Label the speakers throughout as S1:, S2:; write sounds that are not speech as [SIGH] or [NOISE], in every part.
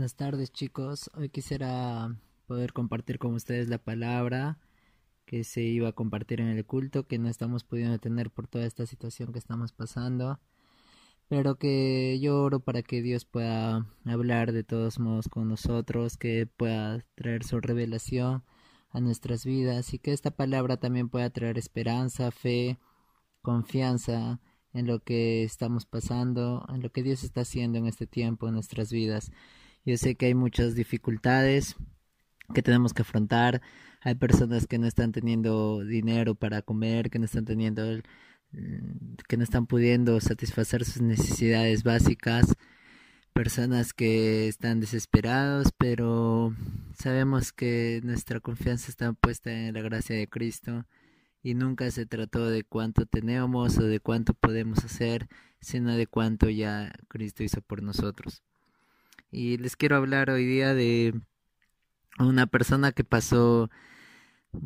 S1: Buenas tardes chicos. Hoy quisiera poder compartir con ustedes la palabra que se iba a compartir en el culto, que no estamos pudiendo tener por toda esta situación que estamos pasando, pero que yo oro para que Dios pueda hablar de todos modos con nosotros, que pueda traer su revelación a nuestras vidas y que esta palabra también pueda traer esperanza, fe, confianza en lo que estamos pasando, en lo que Dios está haciendo en este tiempo en nuestras vidas. Yo sé que hay muchas dificultades que tenemos que afrontar. Hay personas que no están teniendo dinero para comer, que no están teniendo mm, que no están pudiendo satisfacer sus necesidades básicas, personas que están desesperados, pero sabemos que nuestra confianza está puesta en la gracia de Cristo y nunca se trató de cuánto tenemos o de cuánto podemos hacer, sino de cuánto ya Cristo hizo por nosotros. Y les quiero hablar hoy día de una persona que pasó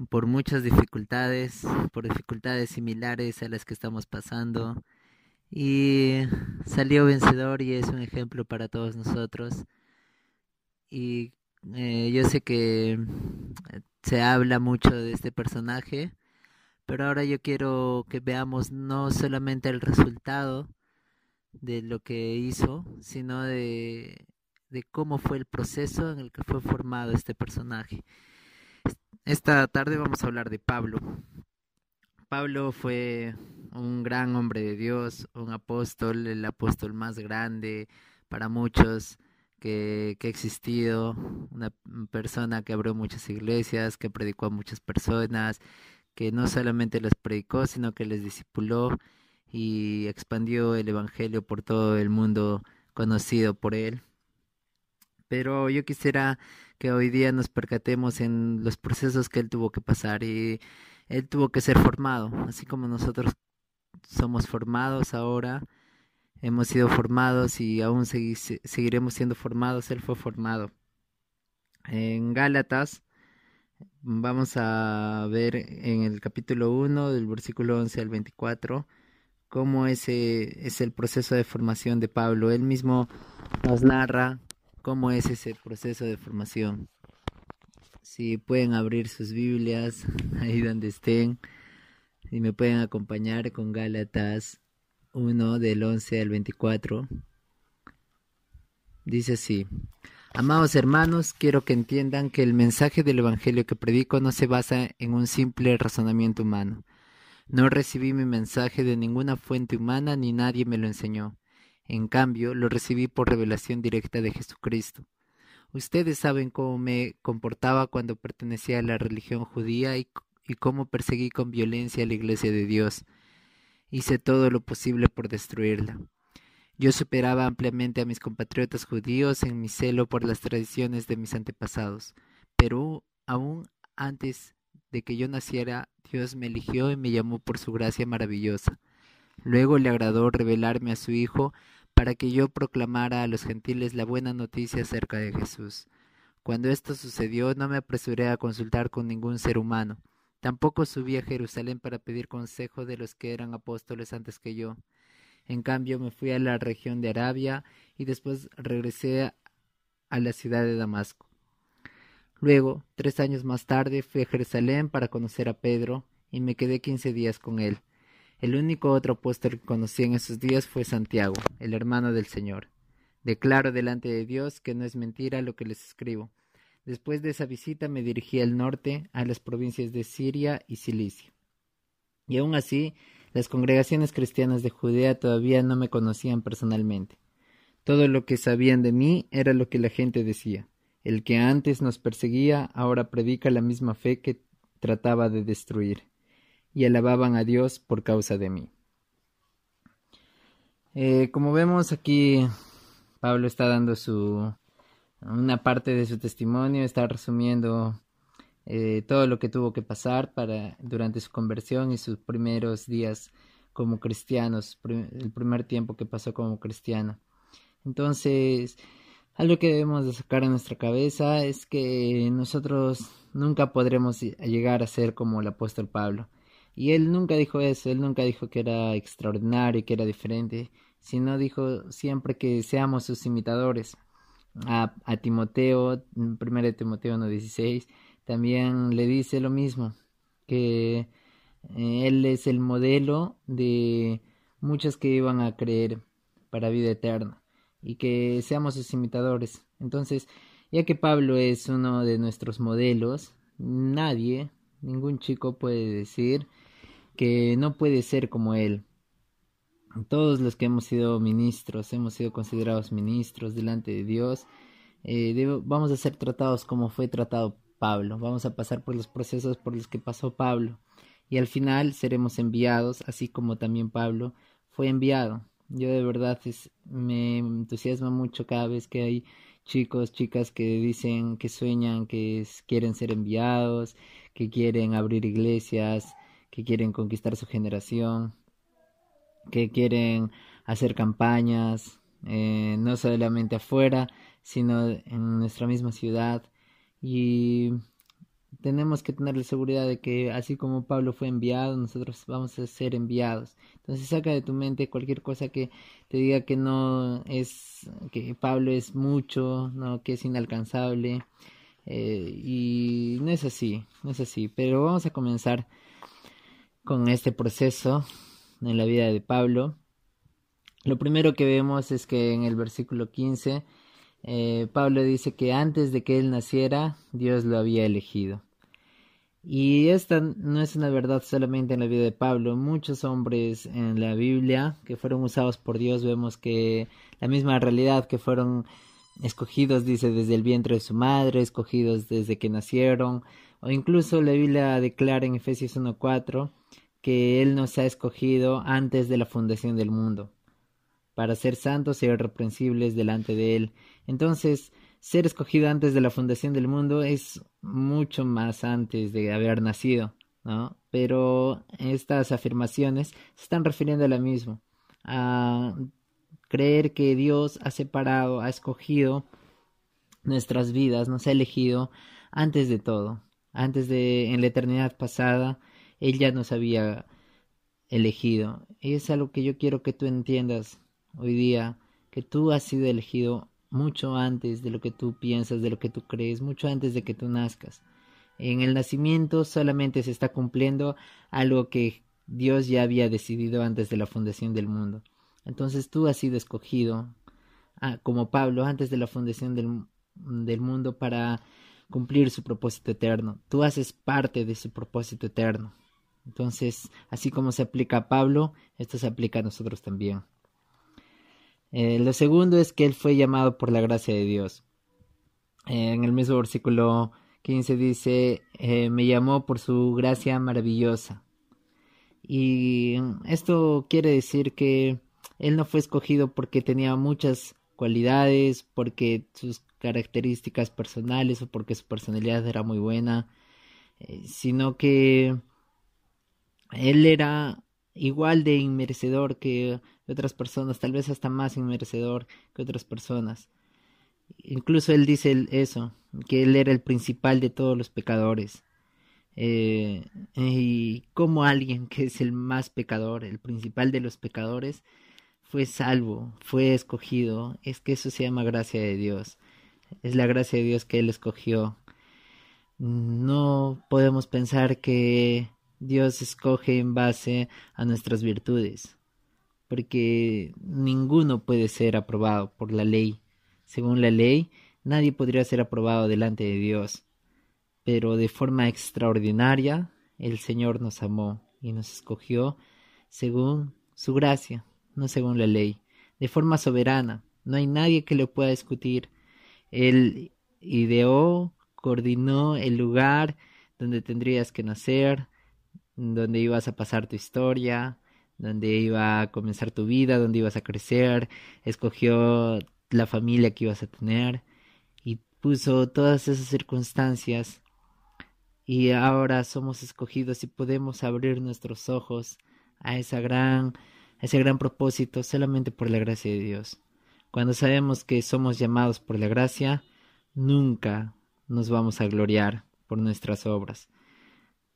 S1: por muchas dificultades, por dificultades similares a las que estamos pasando y salió vencedor y es un ejemplo para todos nosotros. Y eh, yo sé que se habla mucho de este personaje, pero ahora yo quiero que veamos no solamente el resultado de lo que hizo, sino de, de cómo fue el proceso en el que fue formado este personaje. Esta tarde vamos a hablar de Pablo. Pablo fue un gran hombre de Dios, un apóstol, el apóstol más grande para muchos que, que ha existido, una persona que abrió muchas iglesias, que predicó a muchas personas, que no solamente les predicó, sino que les discipuló y expandió el Evangelio por todo el mundo conocido por él. Pero yo quisiera que hoy día nos percatemos en los procesos que él tuvo que pasar y él tuvo que ser formado, así como nosotros somos formados ahora, hemos sido formados y aún seguiremos siendo formados, él fue formado. En Gálatas Vamos a ver en el capítulo 1 del versículo 11 al 24 cómo ese es el proceso de formación de Pablo. Él mismo nos narra cómo es ese proceso de formación. Si pueden abrir sus Biblias [LAUGHS] ahí donde estén y me pueden acompañar con Gálatas 1 del 11 al 24. Dice así. Amados hermanos, quiero que entiendan que el mensaje del Evangelio que predico no se basa en un simple razonamiento humano. No recibí mi mensaje de ninguna fuente humana ni nadie me lo enseñó. En cambio, lo recibí por revelación directa de Jesucristo. Ustedes saben cómo me comportaba cuando pertenecía a la religión judía y, cómo perseguí con violencia a la iglesia de Dios. Hice todo lo posible por destruirla. Yo superaba ampliamente a mis compatriotas judíos en mi celo por las tradiciones de mis antepasados, pero aún antes de que yo naciera, Dios me eligió y me llamó por su gracia maravillosa. Luego le agradó revelarme a su Hijo para que yo proclamara a los gentiles la buena noticia acerca de Jesús. Cuando esto sucedió, no me apresuré a consultar con ningún ser humano. Tampoco subí a Jerusalén para pedir consejo de los que eran apóstoles antes que yo. En cambio, me fui a la región de Arabia y después regresé a la ciudad de Damasco. Luego, tres años más tarde, fui a Jerusalén para conocer a Pedro y me quedé quince días con él. El único otro apóstol que conocí en esos días fue Santiago, el hermano del Señor. Declaro delante de Dios que no es mentira lo que les escribo. Después de esa visita me dirigí al norte, a las provincias de Siria y Cilicia. Y aún así las congregaciones cristianas de Judea todavía no me conocían personalmente. Todo lo que sabían de mí era lo que la gente decía. El que antes nos perseguía ahora predica la misma fe que trataba de destruir, y alababan a Dios por causa de mí. Eh, como vemos aquí, Pablo está dando su una parte de su testimonio, está resumiendo eh, todo lo que tuvo que pasar para durante su conversión y sus primeros días como cristianos, el primer tiempo que pasó como cristiano. Entonces, algo que debemos de sacar en nuestra cabeza es que nosotros nunca podremos llegar a ser como el apóstol Pablo. Y él nunca dijo eso, él nunca dijo que era extraordinario que era diferente, sino dijo siempre que seamos sus imitadores, a, a Timoteo, de Timoteo 1.16, también le dice lo mismo, que eh, él es el modelo de muchos que iban a creer para vida eterna y que seamos sus imitadores. Entonces, ya que Pablo es uno de nuestros modelos, nadie, ningún chico puede decir que no puede ser como él. Todos los que hemos sido ministros, hemos sido considerados ministros delante de Dios, eh, vamos a ser tratados como fue tratado Pablo, vamos a pasar por los procesos por los que pasó Pablo y al final seremos enviados, así como también Pablo fue enviado. Yo de verdad me entusiasma mucho cada vez que hay chicos, chicas que dicen que sueñan, que quieren ser enviados, que quieren abrir iglesias, que quieren conquistar su generación, que quieren hacer campañas, eh, no solamente afuera, sino en nuestra misma ciudad. Y tenemos que tener la seguridad de que así como Pablo fue enviado, nosotros vamos a ser enviados. Entonces saca de tu mente cualquier cosa que te diga que no es, que Pablo es mucho, no, que es inalcanzable. Eh, y no es así, no es así. Pero vamos a comenzar con este proceso en la vida de Pablo. Lo primero que vemos es que en el versículo 15 eh, Pablo dice que antes de que él naciera, Dios lo había elegido. Y esta no es una verdad solamente en la vida de Pablo. Muchos hombres en la Biblia que fueron usados por Dios vemos que la misma realidad que fueron escogidos, dice, desde el vientre de su madre, escogidos desde que nacieron, o incluso la Biblia declara en Efesios 1.4 que Él nos ha escogido antes de la fundación del mundo, para ser santos y irreprensibles delante de Él. Entonces, ser escogido antes de la fundación del mundo es mucho más antes de haber nacido, ¿no? Pero estas afirmaciones se están refiriendo a lo mismo, a creer que Dios ha separado, ha escogido nuestras vidas, nos ha elegido antes de todo, antes de en la eternidad pasada, Él ya nos había elegido. Y es algo que yo quiero que tú entiendas hoy día, que tú has sido elegido mucho antes de lo que tú piensas, de lo que tú crees, mucho antes de que tú nazcas. En el nacimiento solamente se está cumpliendo algo que Dios ya había decidido antes de la fundación del mundo. Entonces tú has sido escogido, ah, como Pablo, antes de la fundación del, del mundo para cumplir su propósito eterno. Tú haces parte de su propósito eterno. Entonces, así como se aplica a Pablo, esto se aplica a nosotros también. Eh, lo segundo es que él fue llamado por la gracia de Dios. Eh, en el mismo versículo 15 dice, eh, me llamó por su gracia maravillosa. Y esto quiere decir que él no fue escogido porque tenía muchas cualidades, porque sus características personales o porque su personalidad era muy buena, sino que él era igual de inmerecedor que otras personas, tal vez hasta más inmerecedor que otras personas. Incluso él dice eso, que él era el principal de todos los pecadores. Eh, y como alguien que es el más pecador, el principal de los pecadores, fue salvo, fue escogido, es que eso se llama gracia de Dios. Es la gracia de Dios que Él escogió. No podemos pensar que Dios escoge en base a nuestras virtudes, porque ninguno puede ser aprobado por la ley. Según la ley, nadie podría ser aprobado delante de Dios, pero de forma extraordinaria el Señor nos amó y nos escogió según su gracia, no según la ley, de forma soberana. No hay nadie que le pueda discutir. Él ideó, coordinó el lugar donde tendrías que nacer, donde ibas a pasar tu historia, donde iba a comenzar tu vida, donde ibas a crecer, escogió la familia que ibas a tener y puso todas esas circunstancias y ahora somos escogidos y podemos abrir nuestros ojos a esa gran a ese gran propósito solamente por la gracia de Dios. Cuando sabemos que somos llamados por la gracia, nunca nos vamos a gloriar por nuestras obras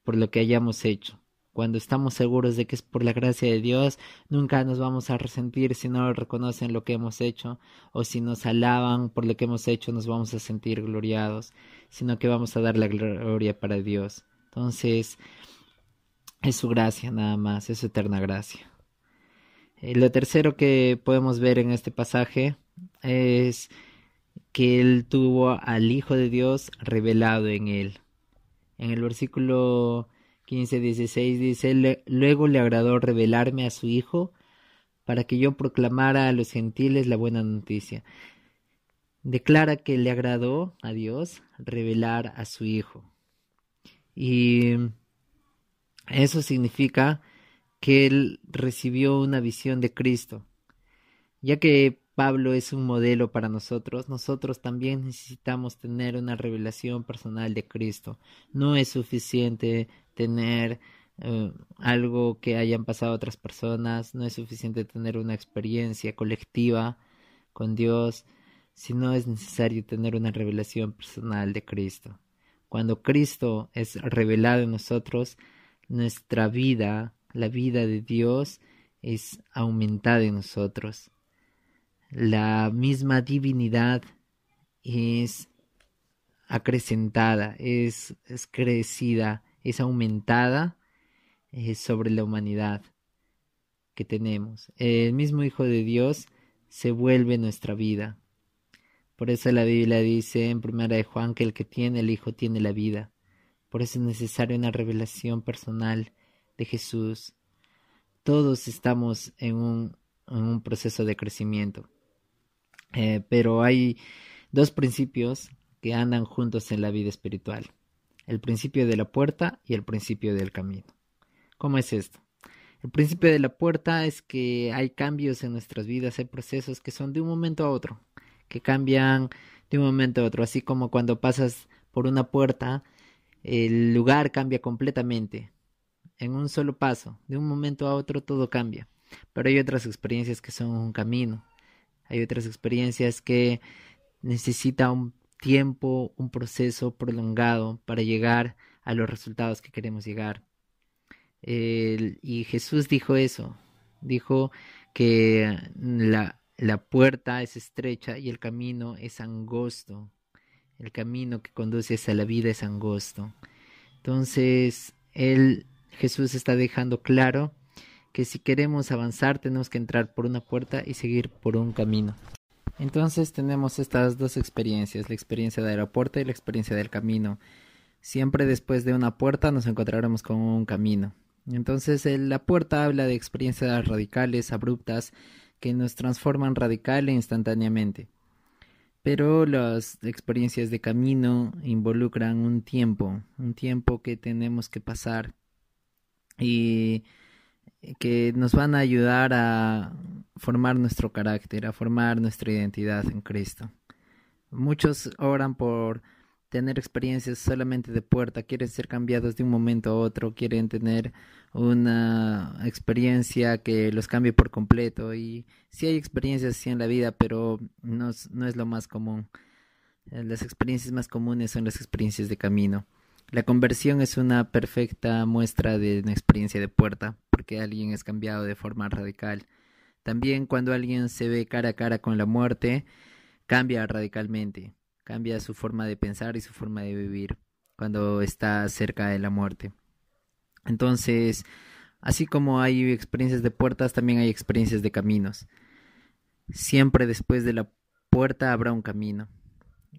S1: por lo que hayamos hecho. cuando estamos seguros de que es por la gracia de Dios, nunca nos vamos a resentir si no reconocen lo que hemos hecho, o si nos alaban por lo que hemos hecho, nos vamos a sentir gloriados, sino que vamos a dar la gloria para Dios. Entonces, es su gracia nada más, es su eterna gracia. Eh, lo tercero que podemos ver en este pasaje es que él tuvo al Hijo de Dios revelado en él. En el versículo 15, 16 dice, luego le agradó revelarme a su Hijo para que yo proclamara a los gentiles la buena noticia. Declara que le agradó a Dios revelar a su Hijo. Y eso significa que él recibió una visión de Cristo. Ya que Pablo es un modelo para nosotros, nosotros también necesitamos tener una revelación personal de Cristo. No es suficiente tener eh, algo que hayan pasado otras personas, no es suficiente tener una experiencia colectiva con Dios, sino es necesario tener una revelación personal de Cristo. Cuando Cristo es revelado en nosotros, nuestra vida, la vida de Dios, es aumentada en nosotros la misma divinidad es acrecentada, es, es crecida, es aumentada eh, sobre la humanidad que tenemos. El mismo Hijo de Dios se vuelve nuestra vida. Por eso la Biblia dice en primera de Juan que el que tiene el Hijo tiene la vida. Por eso es necesaria una revelación personal de Jesús. Todos estamos en un, en un proceso de crecimiento. Eh, pero hay dos principios que andan juntos en la vida espiritual. El principio de la puerta y el principio del camino. ¿Cómo es esto? El principio de la puerta es que hay cambios en nuestras vidas, hay procesos que son de un momento a otro, que cambian de un momento a otro, así como cuando pasas por una puerta, el lugar cambia completamente, en un solo paso, de un momento a otro todo cambia, pero hay otras experiencias que son un camino, hay otras experiencias que necesita un tiempo, un proceso prolongado para llegar a los resultados que queremos llegar. y Jesús dijo eso, dijo que la, la puerta es estrecha y el camino es angosto. El camino que conduce hacia la vida es angosto. Entonces, él, Jesús está dejando claro que si queremos avanzar tenemos que entrar por una puerta y seguir por un camino. Entonces tenemos estas dos experiencias, la experiencia del aeropuerto y la experiencia del camino. Siempre después de una puerta nos encontraremos con un camino. Entonces la puerta habla de experiencias radicales, abruptas, que nos transforman radical e instantáneamente. Pero las experiencias de camino involucran un tiempo, un tiempo que tenemos que pasar. Y que nos van a ayudar a formar nuestro carácter, a formar nuestra identidad en Cristo. Muchos oran por tener experiencias solamente de puerta, quieren ser cambiados de un momento a otro, quieren tener una experiencia que los cambie por completo y sí hay experiencias así en la vida, pero no, no es lo más común. Las experiencias más comunes son las experiencias de camino. La conversión es una perfecta muestra de una experiencia de puerta, porque alguien es cambiado de forma radical. También cuando alguien se ve cara a cara con la muerte, cambia radicalmente, cambia su forma de pensar y su forma de vivir cuando está cerca de la muerte. Entonces, así como hay experiencias de puertas, también hay experiencias de caminos. Siempre después de la puerta habrá un camino.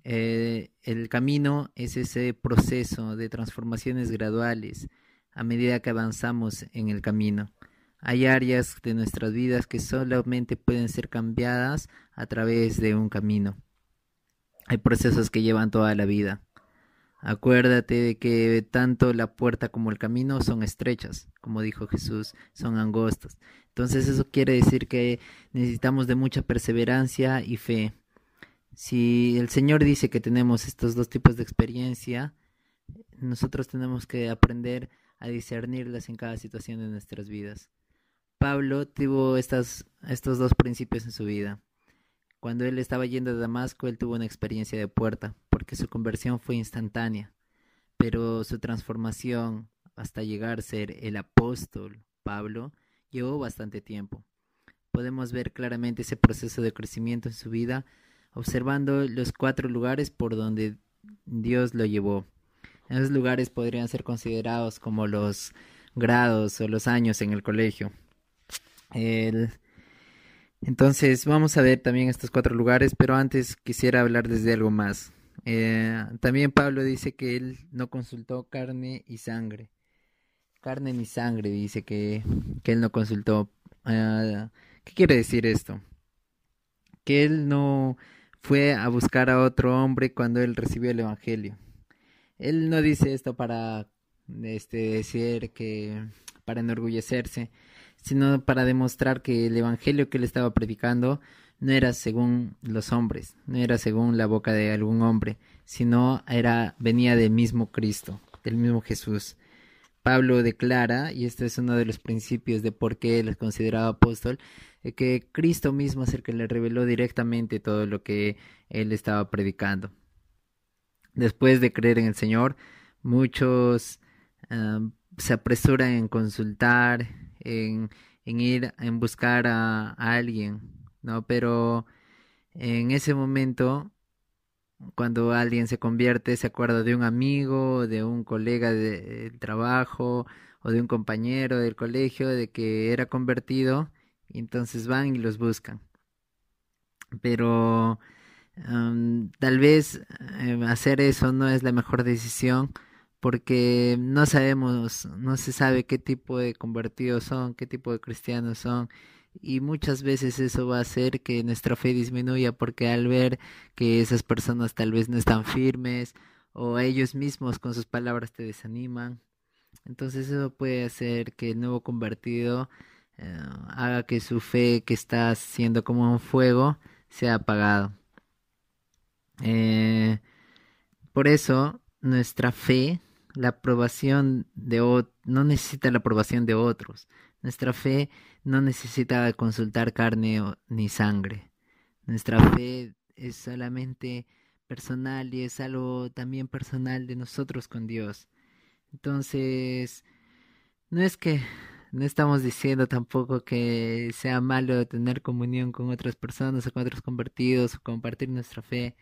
S1: Eh, el camino es ese proceso de transformaciones graduales a medida que avanzamos en el camino. Hay áreas de nuestras vidas que solamente pueden ser cambiadas a través de un camino. Hay procesos que llevan toda la vida. Acuérdate de que tanto la puerta como el camino son estrechas, como dijo Jesús, son angostas. Entonces eso quiere decir que necesitamos de mucha perseverancia y fe. Si el Señor dice que tenemos estos dos tipos de experiencia, nosotros tenemos que aprender a discernirlas en cada situación de nuestras vidas. Pablo tuvo estos dos principios en su vida. Cuando él estaba yendo a Damasco, él tuvo una experiencia de puerta, porque su conversión fue instantánea, pero su transformación hasta llegar a ser el apóstol Pablo llevó bastante tiempo. Podemos ver claramente ese proceso de crecimiento en su vida observando los cuatro lugares por donde Dios lo llevó. Esos lugares podrían ser considerados como los grados o los años en el colegio. Entonces vamos a ver también estos cuatro lugares, pero antes quisiera hablar desde algo más. Eh, también Pablo dice que él no consultó carne y sangre. Carne ni sangre, dice que, que él no consultó. Ah, ¿Qué quiere decir esto? Que él no fue a buscar a otro hombre cuando él recibió el Evangelio. Él no dice esto para este, decir que para enorgullecerse, sino para demostrar que el Evangelio que él estaba predicando no era según los hombres, no era según la boca de algún hombre, sino era venía del mismo Cristo, del mismo Jesús. Pablo declara, y este es uno de los principios de por qué él es considerado apóstol, que Cristo mismo es el que le reveló directamente todo lo que él estaba predicando. Después de creer en el Señor, muchos se apresuran en consultar, en, ir en buscar a, alguien, ¿no? Pero en ese momento, cuando alguien se convierte, se acuerda de un amigo, de un colega del trabajo o de un compañero del colegio de que era convertido, entonces van y los buscan. Pero tal vez eh, hacer eso no es la mejor decisión porque no sabemos, no se sabe qué tipo de convertidos son, qué tipo de cristianos son. Y muchas veces eso va a hacer que nuestra fe disminuya porque al ver que esas personas tal vez no están firmes o ellos mismos con sus palabras te desaniman, entonces eso puede hacer que el nuevo convertido eh, haga que su fe que está siendo como un fuego sea apagado. Eh, por eso nuestra fe la aprobación de no necesita la aprobación de otros. Nuestra fe no necesita consultar carne ni sangre. Nuestra fe es solamente personal y es algo también personal de nosotros con Dios. Entonces, no es que no estamos diciendo tampoco que sea malo tener comunión con otras personas o con otros convertidos o compartir nuestra fe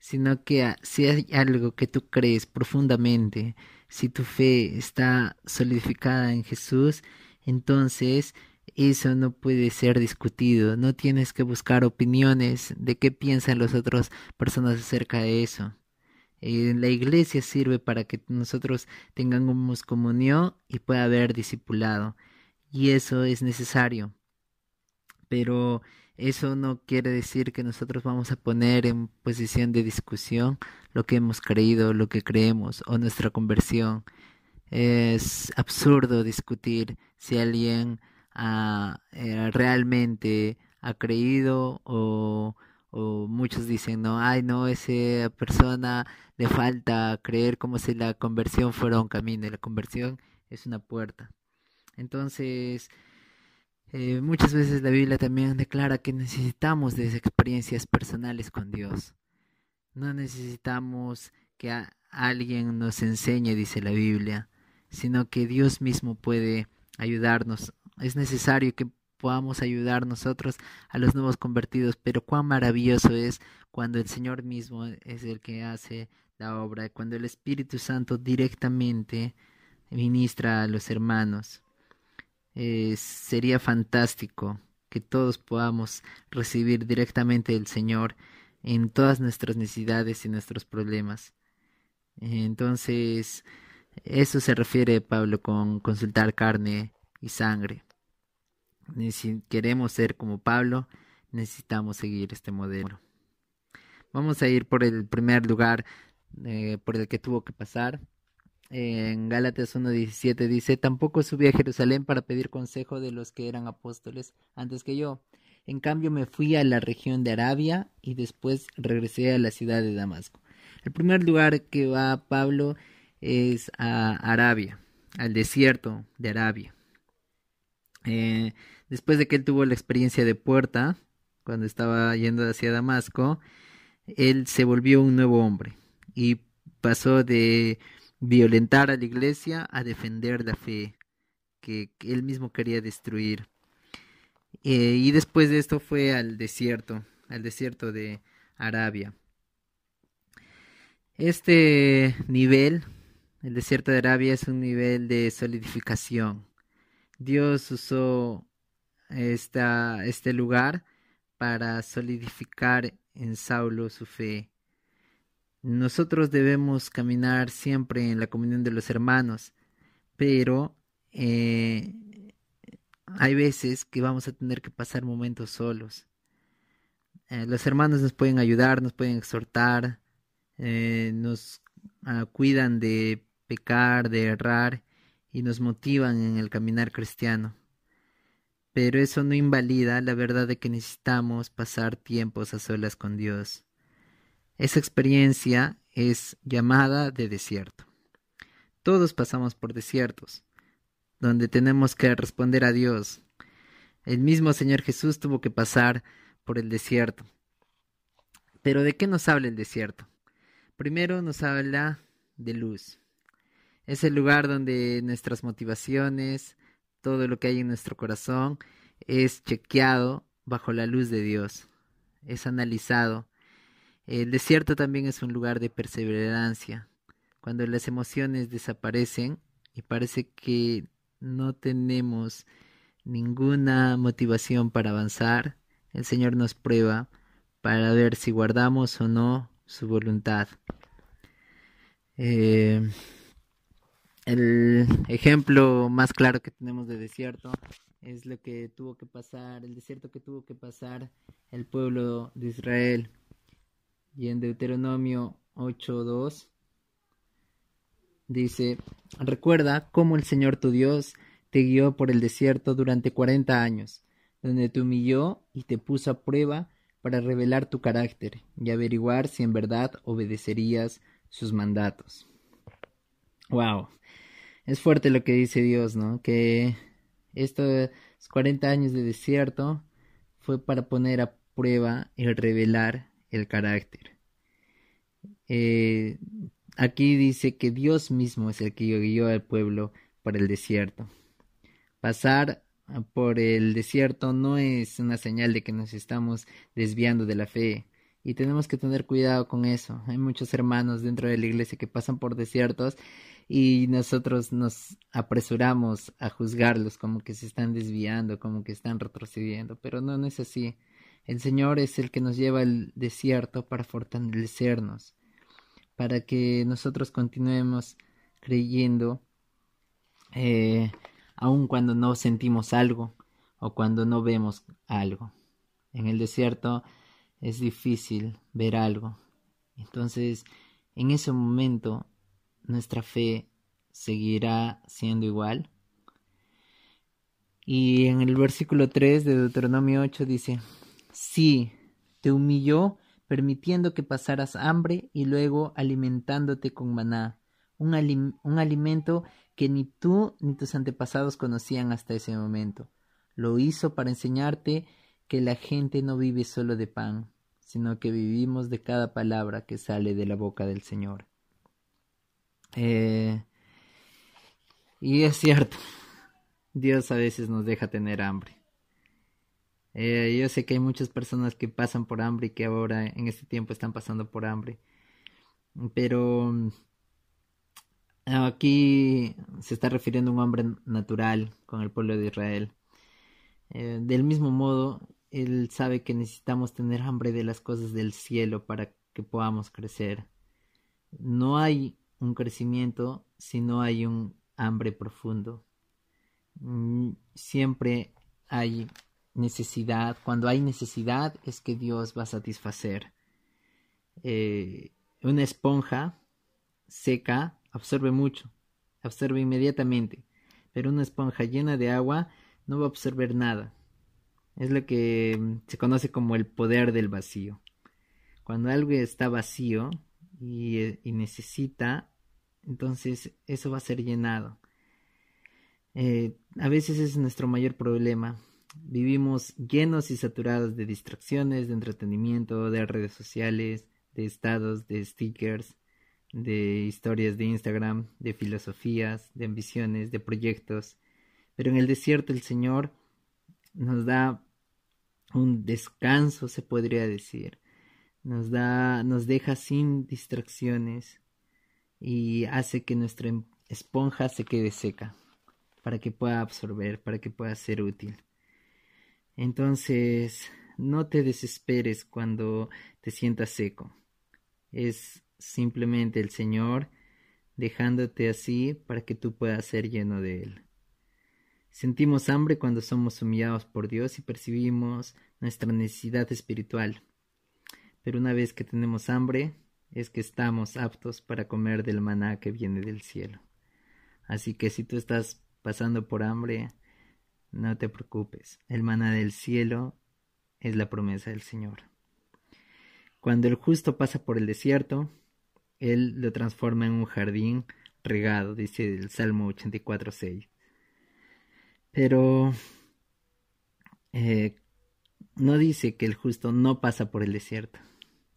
S1: sino que si hay algo que tú crees profundamente, si tu fe está solidificada en Jesús, entonces eso no puede ser discutido, no tienes que buscar opiniones de qué piensan las otras personas acerca de eso. Eh, la iglesia sirve para que nosotros tengamos comunión y pueda haber discipulado, y eso es necesario. Pero eso no quiere decir que nosotros vamos a poner en posición de discusión lo que hemos creído, lo que creemos o nuestra conversión. Es absurdo discutir si alguien eh, realmente ha creído o, o muchos dicen, no, ay, no, esa persona le falta creer como si la conversión fuera un camino y la conversión es una puerta. Entonces, eh, muchas veces la Biblia también declara que necesitamos de experiencias personales con Dios. No necesitamos que alguien nos enseñe, dice la Biblia, sino que Dios mismo puede ayudarnos. Es necesario que podamos ayudar nosotros a los nuevos convertidos, pero cuán maravilloso es cuando el Señor mismo es el que hace la obra, cuando el Espíritu Santo directamente ministra a los hermanos. Eh, sería fantástico que todos podamos recibir directamente del Señor en todas nuestras necesidades y nuestros problemas. Entonces, eso se refiere Pablo con consultar carne y sangre. Si queremos ser como Pablo, necesitamos seguir este modelo. Vamos a ir por el primer lugar eh, por el que tuvo que pasar en Gálatas 1.17 dice, tampoco subí a Jerusalén para pedir consejo de los que eran apóstoles antes que yo. En cambio me fui a la región de Arabia y después regresé a la ciudad de Damasco. El primer lugar que va Pablo es a Arabia, al desierto de Arabia. Eh, después de que él tuvo la experiencia de puerta, cuando estaba yendo hacia Damasco, él se volvió un nuevo hombre y pasó de violentar a la iglesia a defender la fe que, él mismo quería destruir. Eh, y después de esto fue al desierto, al desierto de Arabia. Este nivel, el desierto de Arabia, es un nivel de solidificación. Dios usó esta, este lugar para solidificar en Saulo su fe. Nosotros debemos caminar siempre en la comunión de los hermanos, pero eh, hay veces que vamos a tener que pasar momentos solos. Eh, los hermanos nos pueden ayudar, nos pueden exhortar, eh, nos ah, cuidan de pecar, de errar y nos motivan en el caminar cristiano. Pero eso no invalida la verdad de que necesitamos pasar tiempos a solas con Dios. Esa experiencia es llamada de desierto. Todos pasamos por desiertos, donde tenemos que responder a Dios. El mismo Señor Jesús tuvo que pasar por el desierto. Pero ¿de qué nos habla el desierto? Primero nos habla de luz. Es el lugar donde nuestras motivaciones, todo lo que hay en nuestro corazón, es chequeado bajo la luz de Dios. Es analizado el desierto también es un lugar de perseverancia, cuando las emociones desaparecen y parece que no tenemos ninguna motivación para avanzar, el Señor nos prueba para ver si guardamos o no su voluntad. Eh, el ejemplo más claro que tenemos de desierto es lo que tuvo que pasar, el desierto que tuvo que pasar el pueblo de Israel y en Deuteronomio 8.2 dice, recuerda cómo el Señor tu Dios te guió por el desierto durante cuarenta años, donde te humilló y te puso a prueba para revelar tu carácter y averiguar si en verdad obedecerías sus mandatos. Wow, es fuerte lo que dice Dios, ¿no? Que estos cuarenta años de desierto fue para poner a prueba y revelar el carácter. Eh, aquí dice que Dios mismo es el que guió al pueblo por el desierto. Pasar por el desierto no es una señal de que nos estamos desviando de la fe y tenemos que tener cuidado con eso. Hay muchos hermanos dentro de la iglesia que pasan por desiertos y nosotros nos apresuramos a juzgarlos como que se están desviando, como que están retrocediendo, pero no, no es así. El Señor es el que nos lleva al desierto para fortalecernos, para que nosotros continuemos creyendo, eh, aun cuando no sentimos algo o cuando no vemos algo. En el desierto es difícil ver algo. Entonces, en ese momento, nuestra fe seguirá siendo igual. Y en el versículo 3 de Deuteronomio 8 dice, Sí, te humilló permitiendo que pasaras hambre y luego alimentándote con maná, un, un alimento que ni tú ni tus antepasados conocían hasta ese momento. Lo hizo para enseñarte que la gente no vive solo de pan, sino que vivimos de cada palabra que sale de la boca del Señor. Eh, y es cierto, Dios a veces nos deja tener hambre. Eh, yo sé que hay muchas personas que pasan por hambre y que ahora en este tiempo están pasando por hambre. Pero mm, aquí se está refiriendo a un hombre natural con el pueblo de Israel. Eh, del mismo modo, él sabe que necesitamos tener hambre de las cosas del cielo para que podamos crecer. No hay un crecimiento si no hay un hambre profundo. Mm, siempre hay necesidad, cuando hay necesidad es que Dios va a satisfacer. Eh, una esponja seca absorbe mucho, absorbe inmediatamente, pero una esponja llena de agua no va a absorber nada. Es lo que mm, se conoce como el poder del vacío. Cuando algo está vacío y, eh, necesita, entonces eso va a ser llenado. Eh, a veces es nuestro mayor problema, Vivimos llenos y saturados de distracciones, de entretenimiento, de redes sociales, de estados, de stickers, de historias de Instagram, de filosofías, de ambiciones, de proyectos. Pero en el desierto el Señor nos da un descanso, se podría decir. Nos da, nos deja sin distracciones y hace que nuestra esponja se quede seca para que pueda absorber, para que pueda ser útil. Entonces, no te desesperes cuando te sientas seco. Es simplemente el Señor dejándote así para que tú puedas ser lleno de Él. Sentimos hambre cuando somos humillados por Dios y percibimos nuestra necesidad espiritual. Pero una vez que tenemos hambre, es que estamos aptos para comer del maná que viene del cielo. Así que si tú estás pasando por hambre, no te preocupes. El maná del cielo es la promesa del Señor. Cuando el justo pasa por el desierto, Él lo transforma en un jardín regado, dice el Salmo 84.6. Pero eh, no dice que el justo no pasa por el desierto.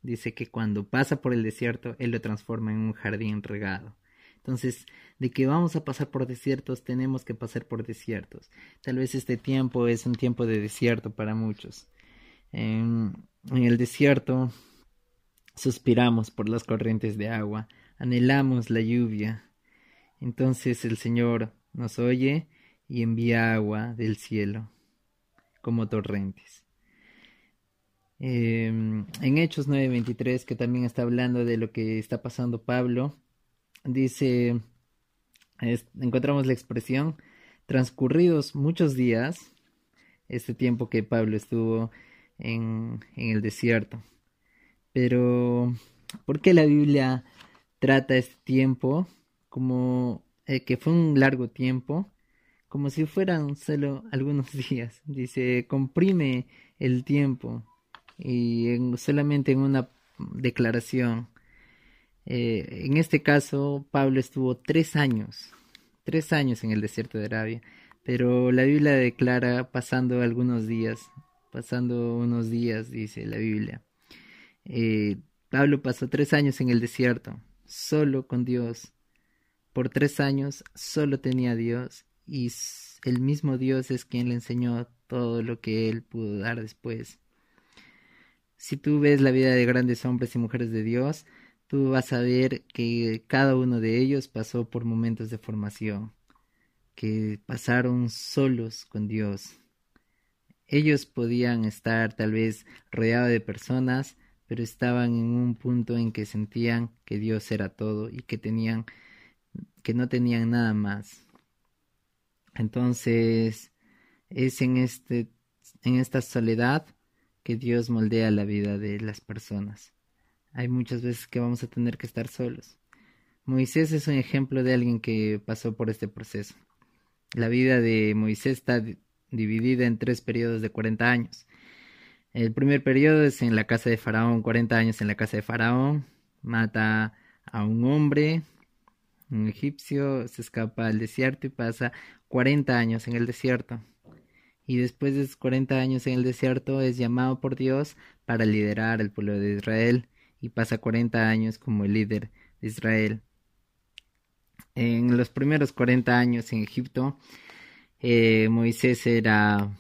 S1: Dice que cuando pasa por el desierto, Él lo transforma en un jardín regado. Entonces, de que vamos a pasar por desiertos, tenemos que pasar por desiertos. Tal vez este tiempo es un tiempo de desierto para muchos. En, el desierto suspiramos por las corrientes de agua, anhelamos la lluvia. Entonces el Señor nos oye y envía agua del cielo como torrentes. Em, en Hechos 9:23, que también está hablando de lo que está pasando Pablo, dice, encontramos la expresión, transcurridos muchos días, este tiempo que Pablo estuvo en, en el desierto. Pero, ¿por qué la Biblia trata este tiempo como eh, que fue un largo tiempo? como si fueran solo algunos [LAUGHS] días. Dice, comprime el tiempo y solamente en una declaración. Eh, en este caso, Pablo estuvo tres años, tres años en el desierto de Arabia, pero la Biblia declara pasando algunos días, pasando unos días, dice la Biblia. Eh, Pablo pasó tres años en el desierto, solo con Dios. Por tres años solo tenía Dios y el mismo Dios es quien le enseñó todo lo que él pudo dar después. Si tú ves la vida de grandes hombres y mujeres de Dios, tú vas a ver que cada uno de ellos pasó por momentos de formación, que pasaron solos con Dios. Ellos podían estar tal vez rodeados de personas, pero estaban en un punto en que sentían que Dios era todo y que tenían que no tenían nada más. Entonces, es en, este, en esta soledad que Dios moldea la vida de las personas. Hay muchas veces que vamos a tener que estar solos. Moisés es un ejemplo de alguien que pasó por este proceso. La vida de Moisés está dividida en tres periodos de 40 años. El primer periodo es en la casa de Faraón, 40 años en la casa de Faraón, mata a un hombre, un egipcio, se escapa al desierto y pasa 40 años en el desierto. Y después de esos 40 años en el desierto es llamado por Dios para liderar al pueblo de Israel y pasa 40 años como el líder de Israel. En los primeros 40 años en Egipto, eh, Moisés era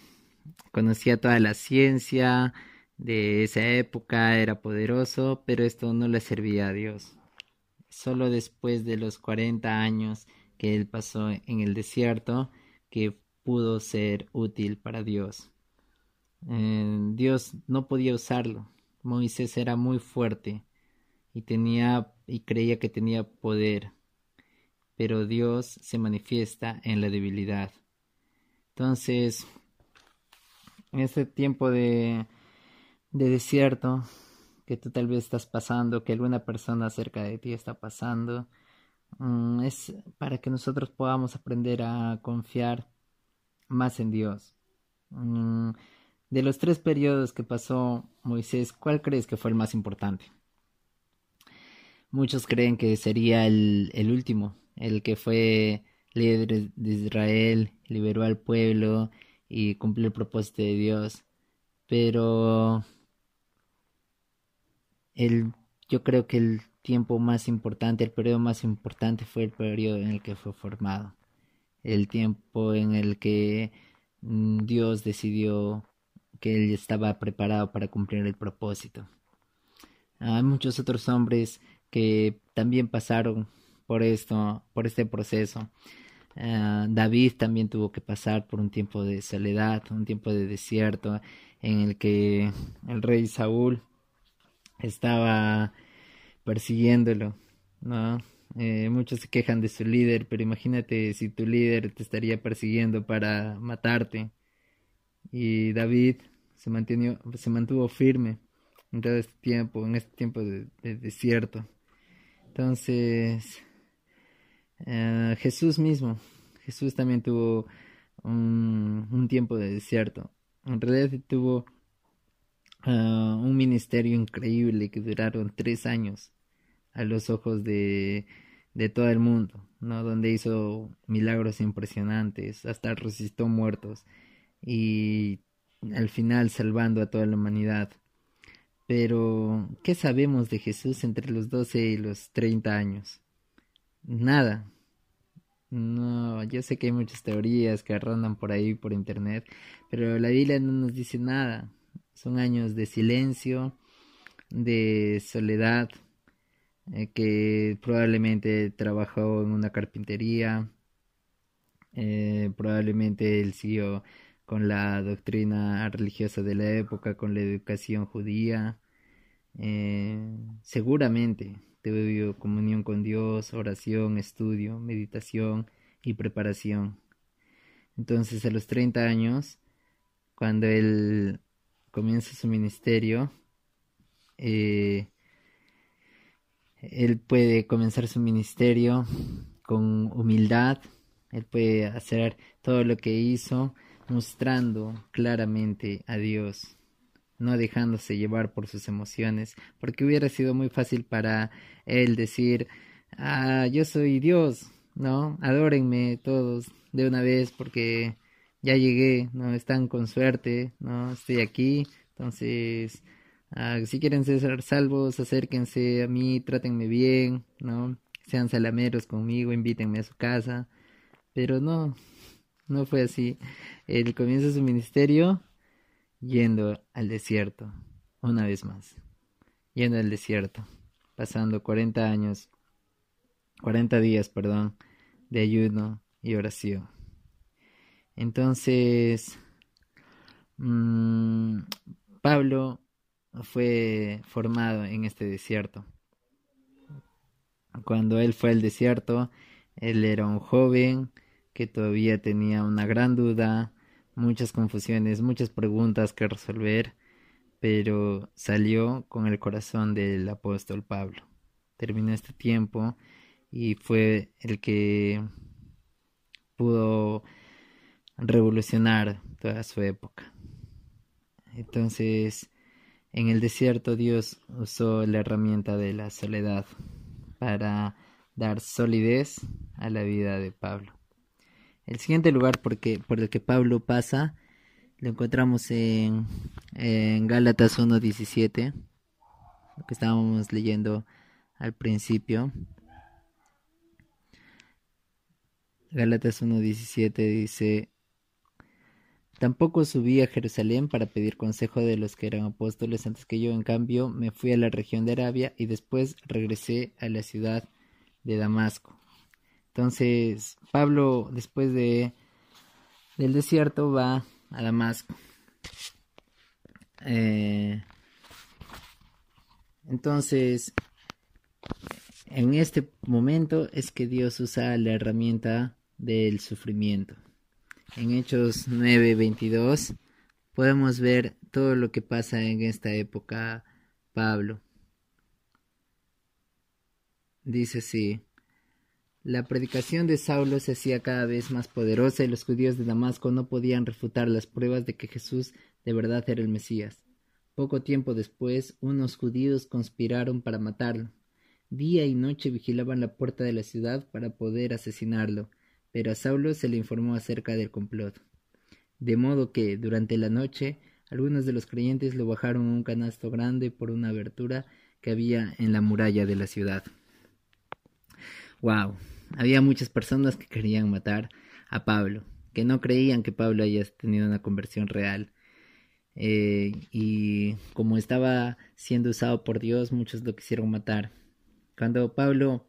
S1: conocía toda la ciencia de esa época, era poderoso, pero esto no le servía a Dios. Solo después de los 40 años que él pasó en el desierto que pudo ser útil para Dios. Eh, Dios no podía usarlo. Moisés era muy fuerte y tenía y creía que tenía poder, pero Dios se manifiesta en la debilidad. Entonces, en este tiempo de, de desierto que tú tal vez estás pasando, que alguna persona cerca de ti está pasando, Mm, es para que nosotros podamos aprender a confiar más en Dios. Mm, de los tres periodos que pasó Moisés, ¿cuál crees que fue el más importante? Muchos creen que sería el, el último, el que fue líder de Israel, liberó al pueblo y cumplió el propósito de Dios. Pero el yo creo que el tiempo más importante, el periodo más importante fue el periodo en el que fue formado, el tiempo en el que mm, Dios decidió que él estaba preparado para cumplir el propósito. Hay muchos otros hombres que también pasaron por esto, por este proceso. Ah, David también tuvo que pasar por un tiempo de soledad, un tiempo de desierto, en el que el rey Saúl estaba persiguiéndolo, ¿no? Eh, muchos se quejan de su líder, pero imagínate si tu líder te estaría persiguiendo para matarte. Y David se, se mantuvo firme en todo este tiempo, en este tiempo de, desierto. Entonces, eh, Jesús mismo, Jesús también tuvo un, un, tiempo de desierto. En realidad tuvo ah, un ministerio increíble que duraron tres años a los ojos de, de todo el mundo, ¿no? Donde hizo milagros impresionantes, hasta resistió muertos y al final salvando a toda la humanidad. Pero, ¿qué sabemos de Jesús entre los 12 y los 30 años? Nada. No, yo sé que hay muchas teorías que rondan por ahí por internet, pero la Biblia no nos dice nada. Son años de silencio, de soledad, eh, que probablemente trabajó en una carpintería, eh, probablemente él siguió con la doctrina religiosa de la época, con la educación judía. Eh, seguramente tuvo comunión con Dios, oración, estudio, meditación y preparación. Entonces a los 30 años, cuando él comienza su ministerio, él puede comenzar su ministerio con humildad, él puede hacer todo lo que hizo mostrando claramente a Dios, no dejándose llevar por sus emociones, porque hubiera sido muy fácil para él decir, ah, yo soy Dios, ¿no? Adórenme todos de una vez porque ya llegué, ¿no? Están con suerte, ¿no? Estoy aquí, entonces, ah, si quieren ser salvos, acérquense a mí, trátenme bien, ¿no? Sean salameros conmigo, invítenme a su casa, pero no, no fue así. Él comienza su ministerio yendo al desierto, una vez más, yendo al desierto, pasando 40 años, 40 días, perdón, de ayuno y oración. Entonces, mmm, Pablo fue formado en este desierto. Cuando él fue al desierto, él era un joven, que todavía tenía una gran duda, muchas confusiones, muchas preguntas que resolver, pero salió con el corazón del apóstol Pablo. Terminó este tiempo y fue el que pudo revolucionar toda su época. Entonces, en el desierto Dios usó la herramienta de la soledad para dar solidez a la vida de Pablo. El siguiente lugar por, por el que Pablo pasa lo encontramos en, en Gálatas 1.17, lo que estábamos leyendo al principio. Gálatas 1.17 dice, Tampoco subí a Jerusalén para pedir consejo de los que eran apóstoles antes que yo, en cambio me fui a la región de Arabia y después regresé a la ciudad de Damasco. Entonces, Pablo, después de del desierto, va a Damasco. Eh, entonces, en este momento es que Dios usa la herramienta del sufrimiento. En Hechos 9:22 podemos ver todo lo que pasa en esta época Pablo. Dice así. La predicación de Saulo se hacía cada vez más poderosa y los judíos de Damasco no podían refutar las pruebas de que Jesús de verdad era el Mesías. Poco tiempo después, unos judíos conspiraron para matarlo. Día y noche vigilaban la puerta de la ciudad para poder asesinarlo, pero a Saulo se le informó acerca del complot. De modo que, durante la noche, algunos de los creyentes lo bajaron un canasto grande por una abertura que había en la muralla de la ciudad. Wow, había muchas personas que querían matar a Pablo, que no creían que Pablo haya tenido una conversión real. Eh, y como estaba siendo usado por Dios, muchos lo quisieron matar. Cuando Pablo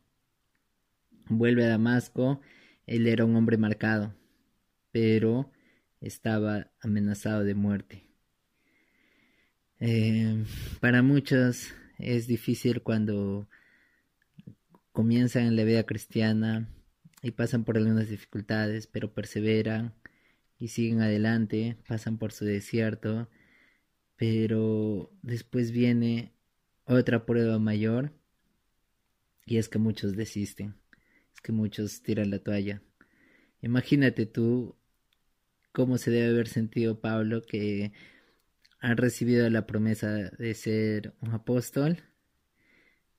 S1: vuelve a Damasco, él era un hombre marcado, pero estaba amenazado de muerte. Eh, para muchos es difícil cuando comienzan en la vida cristiana y pasan por algunas dificultades, pero perseveran y siguen adelante, pasan por su desierto, pero después viene otra prueba mayor y es que muchos desisten, es que muchos tiran la toalla. Imagínate tú cómo se debe haber sentido Pablo que ha recibido la promesa de ser un apóstol,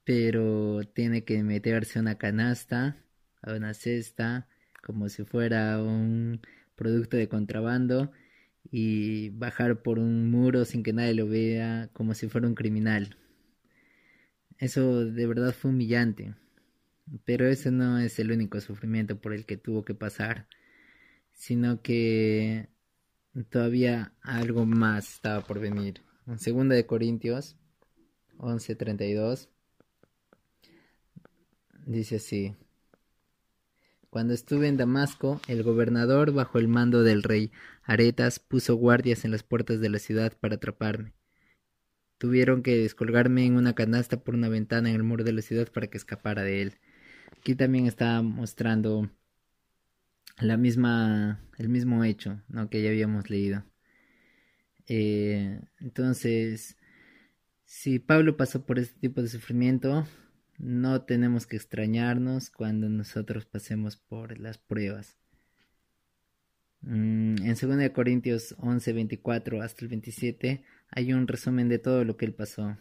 S1: pero tiene que meterse a una canasta, a una cesta, como si fuera un producto de contrabando y bajar por un muro sin que nadie lo vea, como si fuera un criminal. Eso de verdad fue humillante. Pero ese no es el único sufrimiento por el que tuvo que pasar, sino que todavía algo más estaba por venir. En segunda de Corintios 11:32 dice así: Cuando estuve en Damasco, el gobernador bajo el mando del rey Aretas puso guardias en las puertas de la ciudad para atraparme. Tuvieron que descolgarme en una canasta por una ventana en el muro de la ciudad para que escapara de él. Aquí también está mostrando la misma, el mismo hecho ¿no? que ya habíamos leído. Eh, entonces, si Pablo pasó por este tipo de sufrimiento, no tenemos que extrañarnos cuando nosotros pasemos por las pruebas. Mm, en 2 Corintios 11, 24 hasta el 27 hay un resumen de todo lo que él pasó.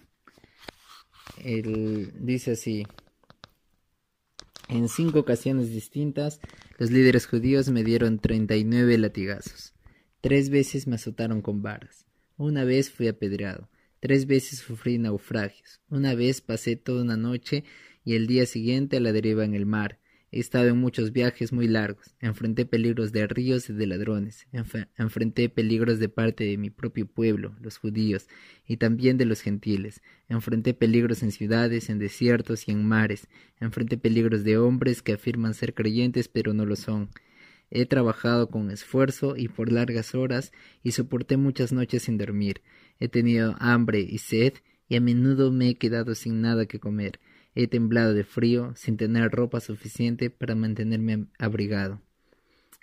S1: Él dice así, en cinco ocasiones distintas, los líderes judíos me dieron treinta y nueve latigazos. Tres veces me azotaron con varas. Una vez fui apedreado. Tres veces sufrí naufragios. Una vez pasé toda una noche y el día siguiente a la deriva en el mar. He estado en muchos viajes muy largos, enfrenté peligros de ríos y de ladrones, enfrenté peligros de parte de mi propio pueblo, los judíos, y también de los gentiles, enfrenté peligros en ciudades, en desiertos y en mares, enfrenté peligros de hombres que afirman ser creyentes pero no lo son. He trabajado con esfuerzo y por largas horas y soporté muchas noches sin dormir. He tenido hambre y sed y a menudo me he quedado sin nada que comer. He temblado de frío sin tener ropa suficiente para mantenerme abrigado.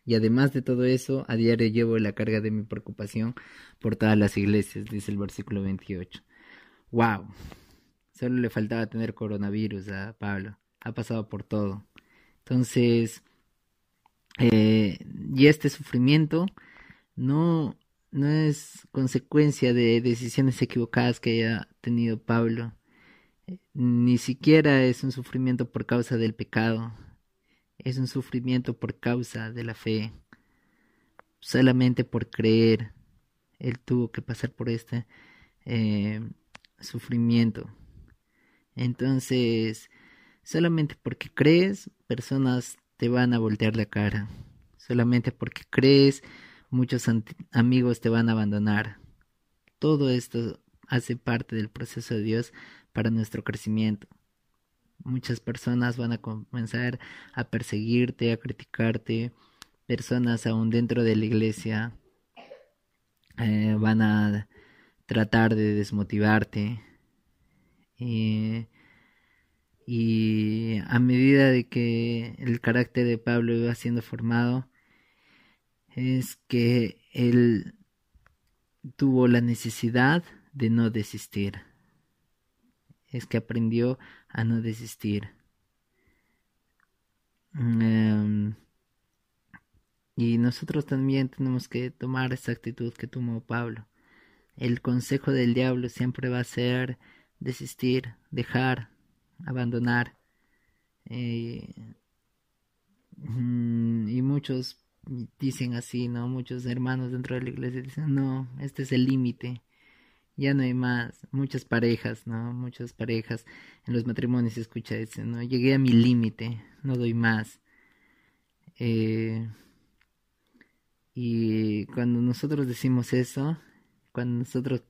S1: Y además de todo eso, a diario llevo la carga de mi preocupación por todas las iglesias, dice el versículo 28. ¡Wow! Solo le faltaba tener coronavirus a Pablo. Ha pasado por todo. Entonces, eh, y este sufrimiento no, no es consecuencia de decisiones equivocadas que haya tenido Pablo ni siquiera es un sufrimiento por causa del pecado, es un sufrimiento por causa de la fe. Solamente por creer, Él tuvo que pasar por este eh, sufrimiento. Entonces, solamente porque crees, personas te van a voltear la cara. Solamente porque crees, muchos amigos te van a abandonar. Todo esto hace parte del proceso de Dios para nuestro crecimiento. Muchas personas van a comenzar a perseguirte, a criticarte. Personas aún dentro de la iglesia eh, van a tratar de desmotivarte. y a medida de que el carácter de Pablo iba siendo formado, es que él tuvo la necesidad de no desistir es que aprendió a no desistir. Em, y nosotros también tenemos que tomar esa actitud que tomó Pablo. El consejo del diablo siempre va a ser desistir, dejar, abandonar. Eh, mm, y muchos dicen así, ¿no? Muchos hermanos dentro de la iglesia dicen, no, este es el límite ya no hay más. Muchas parejas, ¿no? Muchas parejas en los matrimonios se escucha eso, ¿no? Llegué a mi límite, no doy más. Eh, y cuando nosotros decimos eso, cuando nosotros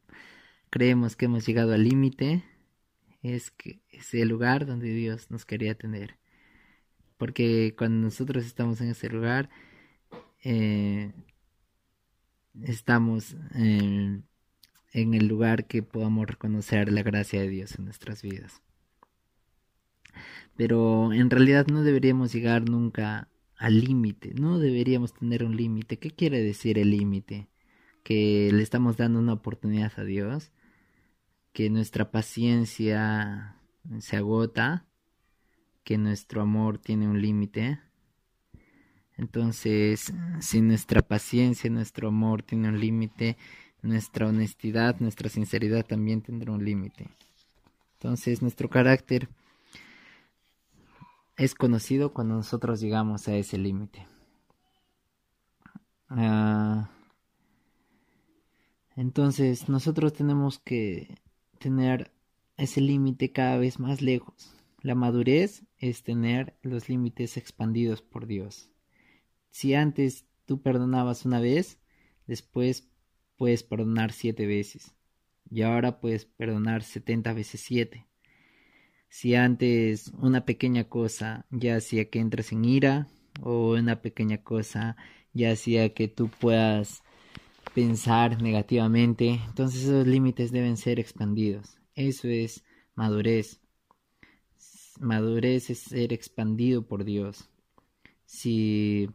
S1: creemos que hemos llegado al límite, es que es el lugar donde Dios nos quería tener. Porque cuando nosotros estamos en ese lugar, eh, estamos en, en el lugar que podamos reconocer la gracia de Dios en nuestras vidas. Pero en realidad no deberíamos llegar nunca al límite, no deberíamos tener un límite. ¿Qué quiere decir el límite? Que le estamos dando una oportunidad a Dios, que nuestra paciencia se agota, que nuestro amor tiene un límite. Entonces, si nuestra paciencia, nuestro amor tiene un límite, nuestra honestidad, nuestra sinceridad también tendrá un límite. Entonces, nuestro carácter es conocido cuando nosotros llegamos a ese límite. Ah, entonces, nosotros tenemos que tener ese límite cada vez más lejos. La madurez es tener los límites expandidos por Dios. Si antes tú perdonabas una vez, después puedes perdonar siete veces. Y ahora puedes perdonar setenta veces siete. Si antes una pequeña cosa ya hacía que entres en ira, o una pequeña cosa ya hacía que tú puedas pensar negativamente, entonces esos límites deben ser expandidos. Eso es madurez. Madurez es ser expandido por Dios. Si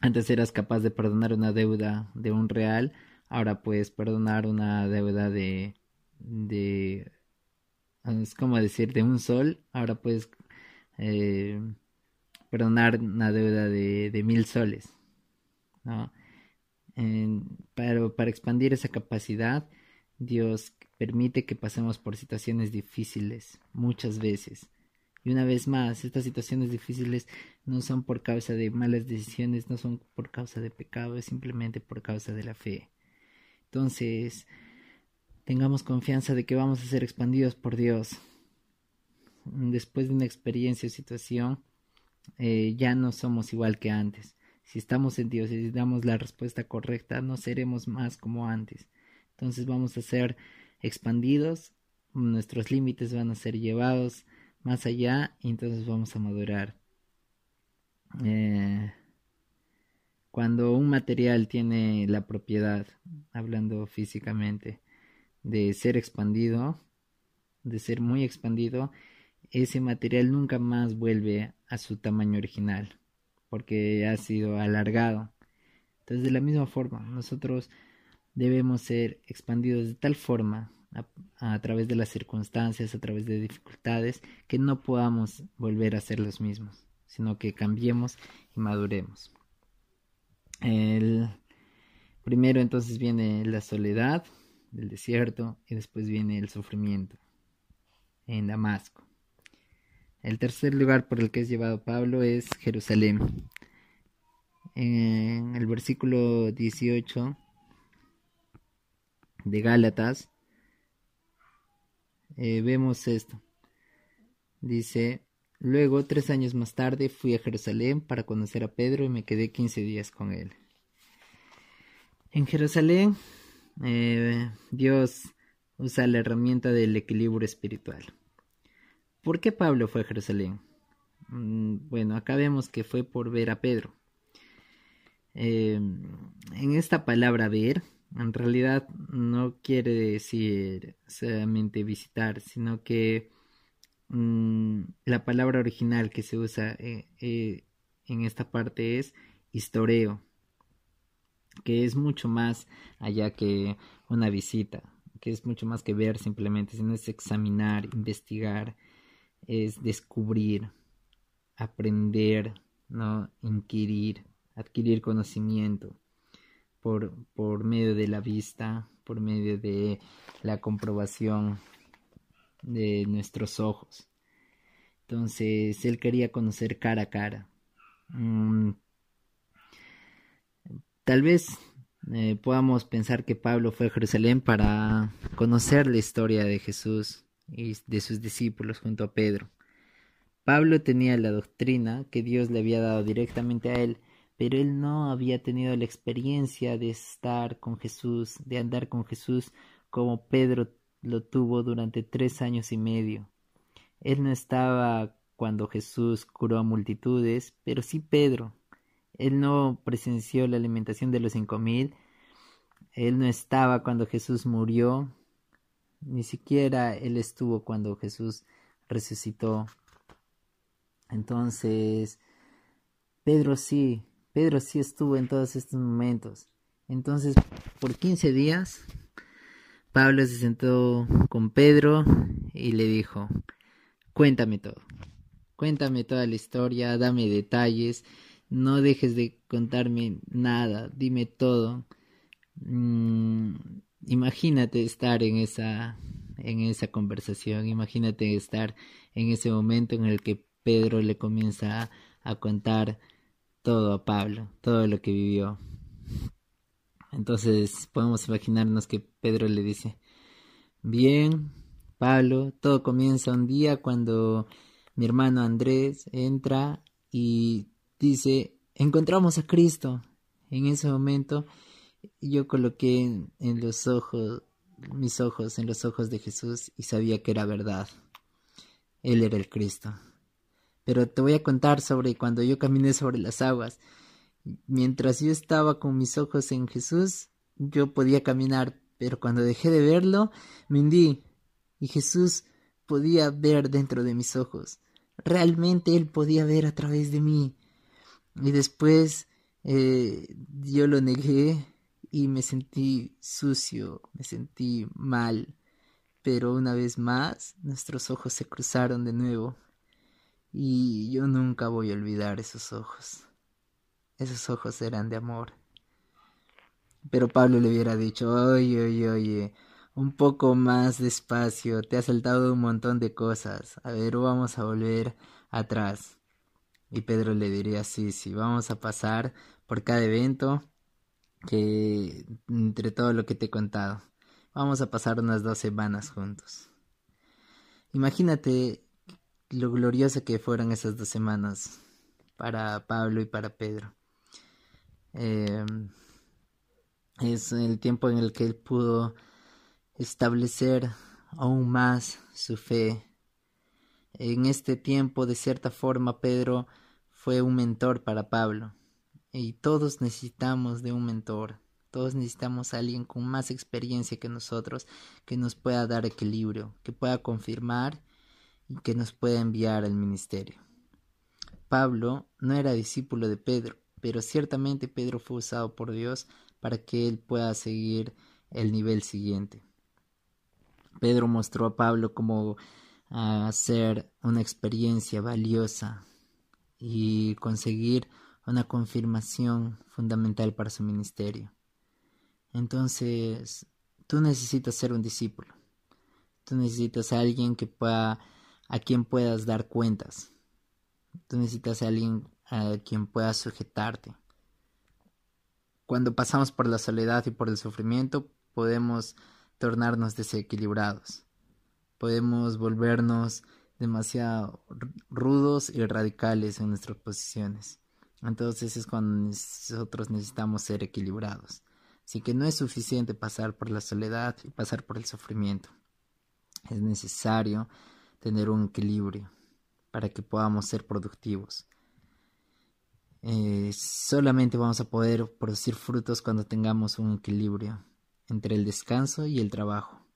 S1: antes eras capaz de perdonar una deuda de un real, ahora puedes perdonar una deuda de es como decir de un sol, ahora puedes eh, perdonar una deuda de, de mil soles, ¿no? pero para expandir esa capacidad, Dios permite que pasemos por situaciones difíciles muchas veces. Y una vez más, estas situaciones difíciles no son por causa de malas decisiones, no son por causa de pecado, es simplemente por causa de la fe. Entonces, tengamos confianza de que vamos a ser expandidos por Dios. Después de una experiencia o situación, eh, ya no somos igual que antes. Si estamos en Dios y damos la respuesta correcta, no seremos más como antes. Entonces vamos a ser expandidos, nuestros límites van a ser llevados más allá y entonces vamos a madurar. Eh, cuando un material tiene la propiedad, hablando físicamente, de ser expandido, de ser muy expandido, ese material nunca más vuelve a su tamaño original porque ha sido alargado. Entonces, de la misma forma, nosotros debemos ser expandidos de tal forma a, través de las circunstancias, a través de dificultades, que no podamos volver a ser los mismos, sino que cambiemos y maduremos. El primero entonces viene la soledad del desierto y después viene el sufrimiento en Damasco. El tercer lugar por el que es llevado Pablo es Jerusalén. En el versículo 18 de Gálatas eh, vemos esto. Dice, luego tres años más tarde fui a Jerusalén para conocer a Pedro y me quedé 15 días con él. En Jerusalén eh, Dios usa la herramienta del equilibrio espiritual. ¿Por qué Pablo fue a Jerusalén? Mm, bueno, acá vemos que fue por ver a Pedro. Em, en esta palabra ver, en realidad no quiere decir solamente visitar, sino que mm, la palabra original que se usa eh, eh, en esta parte es historeo, que es mucho más allá que una visita, que es mucho más que ver simplemente, sino es examinar, investigar, es descubrir, aprender, ¿no? inquirir, adquirir conocimiento por, por medio de la vista, por medio de la comprobación de nuestros ojos. Entonces él quería conocer cara a cara. Mm, tal vez eh, podamos pensar que Pablo fue a Jerusalén para conocer la historia de Jesús y de sus discípulos junto a Pedro. Pablo tenía la doctrina que Dios le había dado directamente a él, pero él no había tenido la experiencia de estar con Jesús, de andar con Jesús como Pedro lo tuvo durante tres años y medio. Él no estaba cuando Jesús curó a multitudes, pero sí Pedro. Él no presenció la alimentación de los cinco mil. Él no estaba cuando Jesús murió. Ni siquiera él estuvo cuando Jesús resucitó. Entonces, Pedro sí, Pedro sí estuvo en todos estos momentos. Entonces, por quince días, Pablo se sentó con Pedro y le dijo, cuéntame todo, cuéntame toda la historia, dame detalles, no dejes de contarme nada, dime todo. Mm, imagínate estar en esa, en esa conversación, imagínate estar en ese momento en el que Pedro le comienza a contar todo a Pablo, todo lo que vivió. Entonces podemos imaginarnos que Pedro le dice, bien, Pablo, todo comienza un día cuando mi hermano Andrés entra y dice, encontramos a Cristo. En ese momento yo coloqué en, los ojos, mis ojos en los ojos de Jesús y sabía que era verdad. Él era el Cristo. Pero te voy a contar sobre cuando yo caminé sobre las aguas. Mientras yo estaba con mis ojos en Jesús, yo podía caminar, pero cuando dejé de verlo, me hundí y Jesús podía ver dentro de mis ojos. Realmente Él podía ver a través de mí. Y después eh, yo lo negué y me sentí sucio, me sentí mal. Pero una vez más nuestros ojos se cruzaron de nuevo. Y yo nunca voy a olvidar esos ojos. Esos ojos eran de amor. Pero Pablo le hubiera dicho, oye, oye, oye, un poco más despacio, te has saltado un montón de cosas. A ver, vamos a volver atrás. Y Pedro le diría, sí, sí, vamos a pasar por cada evento que entre todo lo que te he contado. Vamos a pasar unas dos semanas juntos. Imagínate lo glorioso que fueron esas dos semanas para Pablo y para Pedro. Eh, es el tiempo en el que él pudo establecer aún más su fe. En este tiempo, de cierta forma, Pedro fue un mentor para Pablo. Y todos necesitamos de un mentor. Todos necesitamos a alguien con más experiencia que nosotros, que nos pueda dar equilibrio, que pueda confirmar y que nos pueda enviar al ministerio. Pablo no era discípulo de Pedro, pero ciertamente Pedro fue usado por Dios para que él pueda seguir el nivel siguiente. Pedro mostró a Pablo cómo hacer una experiencia valiosa y conseguir una confirmación fundamental para su ministerio. Entonces, tú necesitas ser un discípulo. Tú necesitas a alguien que pueda a quien puedas dar cuentas. Tú necesitas a alguien a quien pueda sujetarte. Cuando pasamos por la soledad y por el sufrimiento, podemos tornarnos desequilibrados. Podemos volvernos demasiado rudos y radicales en nuestras posiciones. Entonces es cuando nosotros necesitamos ser equilibrados. Así que no es suficiente pasar por la soledad y pasar por el sufrimiento. Es necesario tener un equilibrio para que podamos ser productivos. Eh, solamente vamos a poder producir frutos cuando tengamos un equilibrio entre el descanso y el trabajo.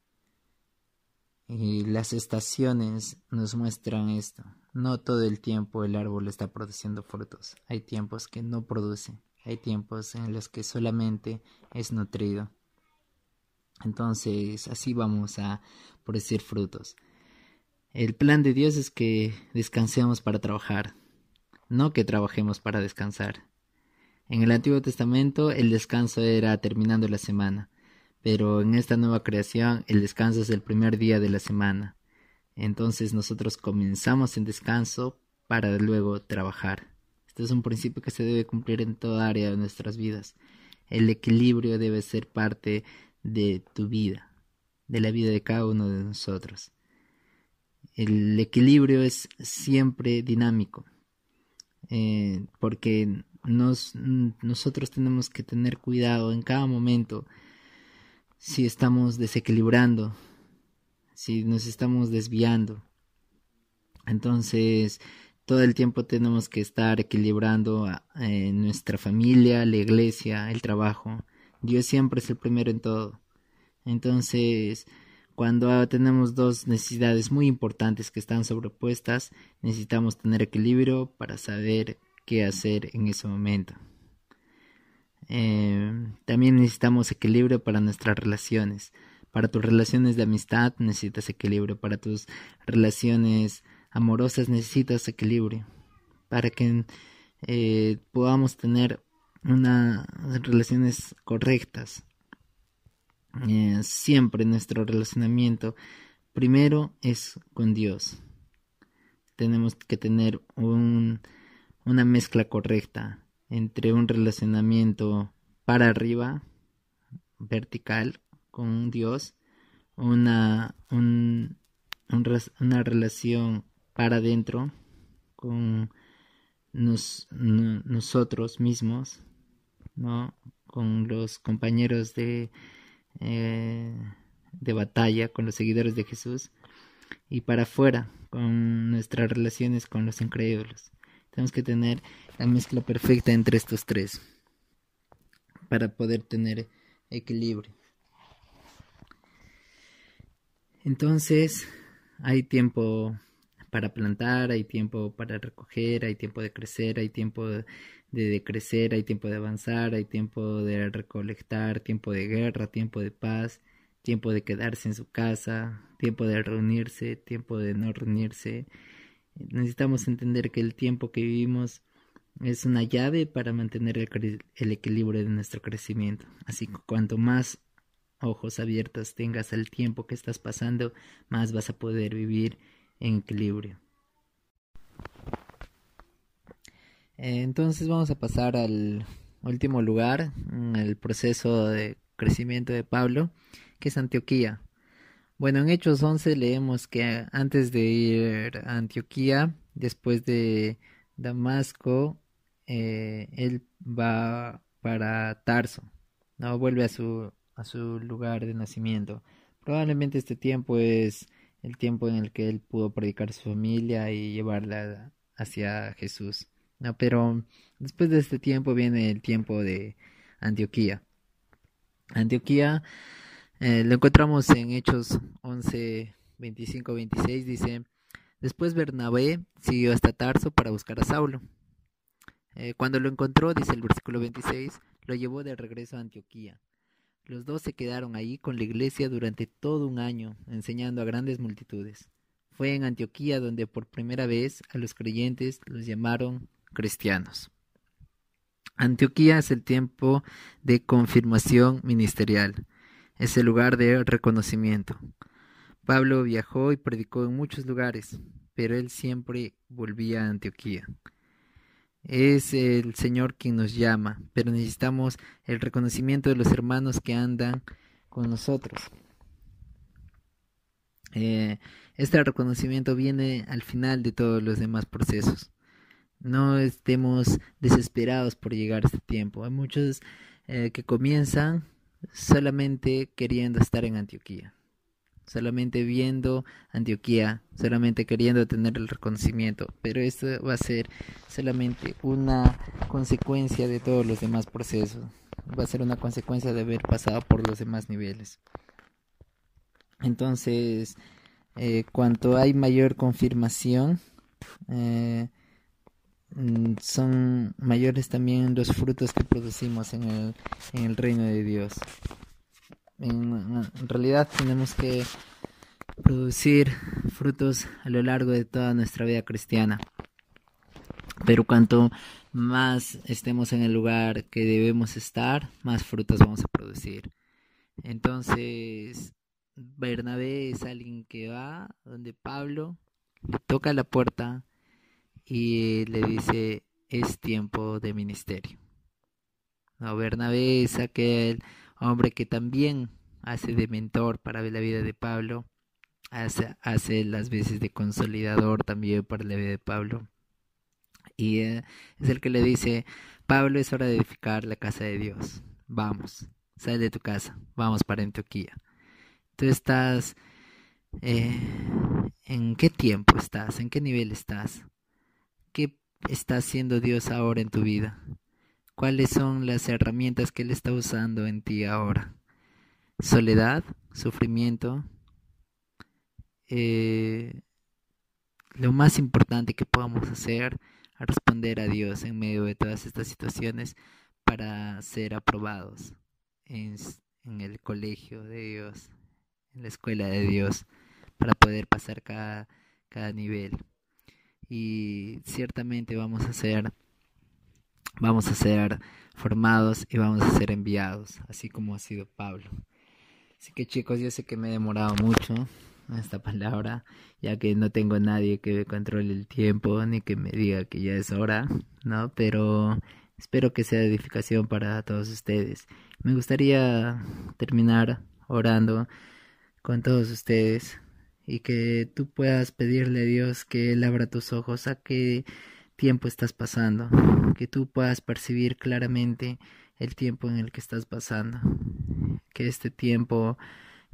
S1: Y las estaciones nos muestran esto. No todo el tiempo el árbol está produciendo frutos. Hay tiempos que no produce. Hay tiempos en los que solamente es nutrido. Entonces así vamos a producir frutos. El plan de Dios es que descansemos para trabajar, no que trabajemos para descansar. En el Antiguo Testamento el descanso era terminando la semana, pero en esta nueva creación el descanso es el primer día de la semana. Entonces nosotros comenzamos en descanso para luego trabajar. Este es un principio que se debe cumplir en toda área de nuestras vidas. el equilibrio debe ser parte de tu vida, de la vida de cada uno de nosotros. El equilibrio es siempre dinámico, eh, porque nos, nosotros tenemos que tener cuidado en cada momento si estamos desequilibrando, si nos estamos desviando. Entonces, todo el tiempo tenemos que estar equilibrando eh, nuestra familia, la iglesia, el trabajo. Dios siempre es el primero en todo. Entonces, cuando tenemos dos necesidades muy importantes que están sobrepuestas, necesitamos tener equilibrio para saber qué hacer en ese momento. Eh, también necesitamos equilibrio para nuestras relaciones. Para tus relaciones de amistad necesitas equilibrio. Para tus relaciones amorosas necesitas equilibrio. Para que eh, podamos tener unas relaciones correctas. Eh, siempre nuestro relacionamiento primero es con Dios. Tenemos que tener un, una mezcla correcta entre un relacionamiento para arriba, vertical, con Dios, una, un, una relación para adentro con nosotros mismos, ¿no? con los compañeros de, eh, de batalla, con los seguidores de Jesús, y para afuera, con nuestras relaciones con los incrédulos. Tenemos que tener la mezcla perfecta entre estos tres para poder tener equilibrio. Entonces, hay tiempo para plantar, hay tiempo para recoger, hay tiempo de crecer, hay tiempo de, decrecer, hay tiempo de avanzar, hay tiempo de recolectar, tiempo de guerra, tiempo de paz, tiempo de quedarse en su casa, tiempo de reunirse, tiempo de no reunirse. Necesitamos entender que el tiempo que vivimos es una llave para mantener el, el equilibrio de nuestro crecimiento. Así que cuanto más ojos abiertos tengas al tiempo que estás pasando, más vas a poder vivir en equilibrio. Entonces vamos a pasar al último lugar, el proceso de crecimiento de Pablo, que es Antioquía. Bueno, en Hechos 11 leemos que antes de ir a Antioquía, después de Damasco, eh, él va para Tarso, no vuelve a su, a su lugar de nacimiento. Probablemente este tiempo es el tiempo en el que él pudo predicar a su familia y llevarla hacia Jesús. No, pero después de este tiempo viene el tiempo de Antioquía. Antioquía eh, lo encontramos en Hechos 11, 25, 26. Dice: Después Bernabé siguió hasta Tarso para buscar a Saulo. Eh, cuando lo encontró, dice el versículo 26, lo llevó de regreso a Antioquía. Los dos se quedaron ahí con la iglesia durante todo un año, enseñando a grandes multitudes. Fue en Antioquía donde por primera vez a los creyentes los llamaron cristianos. Antioquía es el tiempo de confirmación ministerial, es el lugar de reconocimiento. Pablo viajó y predicó en muchos lugares, pero él siempre volvía a Antioquía. Es el Señor quien nos llama, pero necesitamos el reconocimiento de los hermanos que andan con nosotros. Eh, este reconocimiento viene al final de todos los demás procesos. No estemos desesperados por llegar a este tiempo. Hay muchos eh, que comienzan solamente queriendo estar en Antioquía solamente viendo Antioquía, solamente queriendo tener el reconocimiento, pero esto va a ser solamente una consecuencia de todos los demás procesos, va a ser una consecuencia de haber pasado por los demás niveles. Entonces, eh, cuanto hay mayor confirmación, eh, son mayores también los frutos que producimos en el, en el reino de Dios. En, realidad tenemos que producir frutos a lo largo de toda nuestra vida cristiana. Pero cuanto más estemos en el lugar que debemos estar, más frutos vamos a producir. Entonces, Bernabé es alguien que va donde Pablo le toca la puerta y le dice, es tiempo de ministerio. Bernabé es aquel hombre que también hace de mentor para la vida de Pablo, hace, hace las veces de consolidador también para la vida de Pablo. Y eh, es el que le dice, Pablo es hora de edificar la casa de Dios. Vamos, sal de tu casa, vamos para Antioquía. Tú estás... Eh, ¿En qué tiempo estás? ¿En qué nivel estás? ¿Qué está haciendo Dios ahora en tu vida? ¿Cuáles son las herramientas que Él está usando en ti ahora? Soledad, sufrimiento. Eh, lo más importante que podamos hacer es responder a Dios en medio de todas estas situaciones para ser aprobados en, el colegio de Dios, en la escuela de Dios, para poder pasar cada nivel. Y ciertamente vamos a ser vamos a ser formados y vamos a ser enviados, así como ha sido Pablo. Así que chicos, yo sé que me he demorado mucho en esta palabra, ya que no tengo nadie que me controle el tiempo ni que me diga que ya es hora, ¿no? Pero espero que sea edificación para todos ustedes. Me gustaría terminar orando con todos ustedes y que tú puedas pedirle a Dios que Él abra tus ojos a que tiempo estás pasando, que tú puedas percibir claramente el tiempo en el que estás pasando, que este tiempo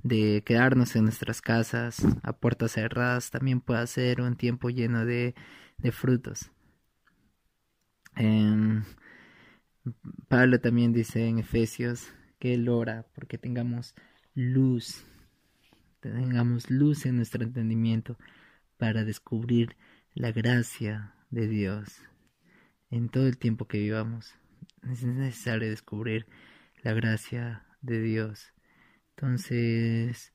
S1: de quedarnos en nuestras casas a puertas cerradas también pueda ser un tiempo lleno de, de frutos. Pablo también dice en Efesios que él ora porque tengamos luz, tengamos luz en nuestro entendimiento para descubrir la gracia de Dios en todo el tiempo que vivamos. Es necesario descubrir la gracia de Dios. Entonces,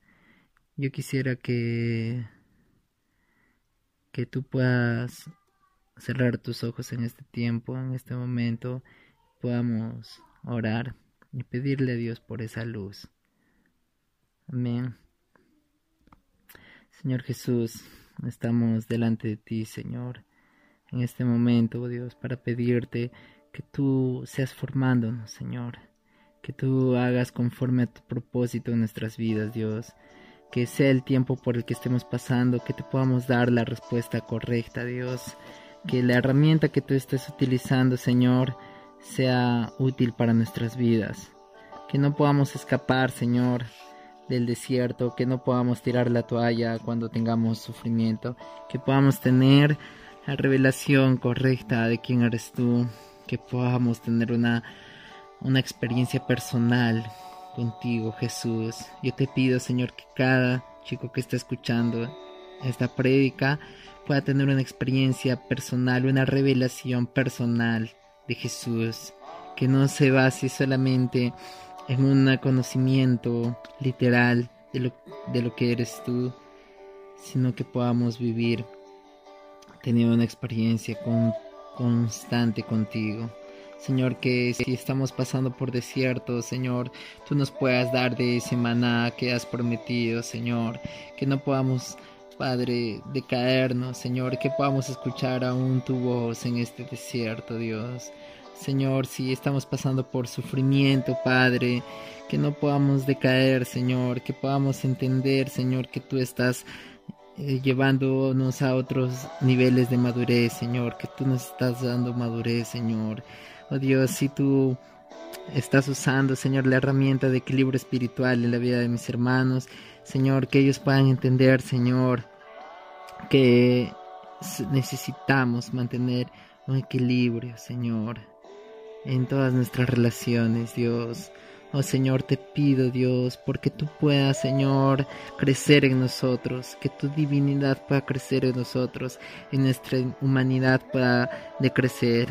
S1: yo quisiera que que tú puedas cerrar tus ojos en este tiempo, en este momento, podamos orar y pedirle a Dios por esa luz. Amén. Señor Jesús, estamos delante de ti, Señor en este momento, oh Dios, para pedirte que tú seas formándonos, Señor, que tú hagas conforme a tu propósito en nuestras vidas, Dios, que sea el tiempo por el que estemos pasando, que te podamos dar la respuesta correcta, Dios, que la herramienta que tú estés utilizando, Señor, sea útil para nuestras vidas, que no podamos escapar, Señor, del desierto, que no podamos tirar la toalla cuando tengamos sufrimiento, que podamos tener la revelación correcta de quién eres tú, que podamos tener una, una experiencia personal contigo, Jesús. Yo te pido, Señor, que cada chico que está escuchando esta prédica pueda tener una experiencia personal, una revelación personal de Jesús, que no se base solamente en un conocimiento literal de lo, de lo que eres tú, sino que podamos vivir tenido una experiencia con, constante contigo. Señor, que si estamos pasando por desierto, Señor, tú nos puedas dar de ese maná que has prometido, Señor, que no podamos, Padre, decaernos, Señor, que podamos escuchar aún tu voz en este desierto, Dios. Señor, si estamos pasando por sufrimiento, Padre, que no podamos decaer, Señor, que podamos entender, Señor, que tú estás eh, llevándonos a otros niveles de madurez, Señor, que tú nos estás dando madurez, Señor. Oh Dios, si tú estás usando, Señor, la herramienta de equilibrio espiritual en la vida de mis hermanos, Señor, que ellos puedan entender, Señor, que necesitamos mantener un equilibrio, Señor, en todas nuestras relaciones, Dios. Oh Señor, te pido Dios, porque tú puedas, Señor, crecer en nosotros, que tu divinidad pueda crecer en nosotros, y nuestra humanidad pueda decrecer.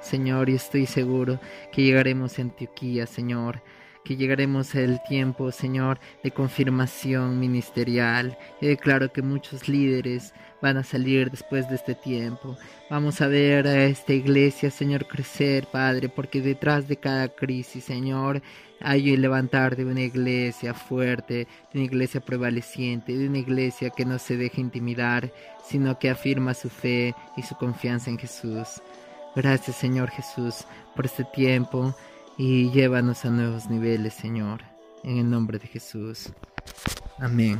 S1: Señor, y estoy seguro que llegaremos a Antioquía, Señor, que llegaremos al tiempo, Señor, de confirmación ministerial. Y declaro que muchos líderes van a salir después de este tiempo. Vamos a ver a esta iglesia, Señor, crecer, Padre, porque detrás de cada crisis, Señor, hay el levantar de una iglesia fuerte, de una iglesia prevaleciente, de una iglesia que no se deja intimidar, sino que afirma su fe y su confianza en Jesús. Gracias, Señor Jesús, por este tiempo y llévanos a nuevos niveles, Señor, en el nombre de Jesús. Amén.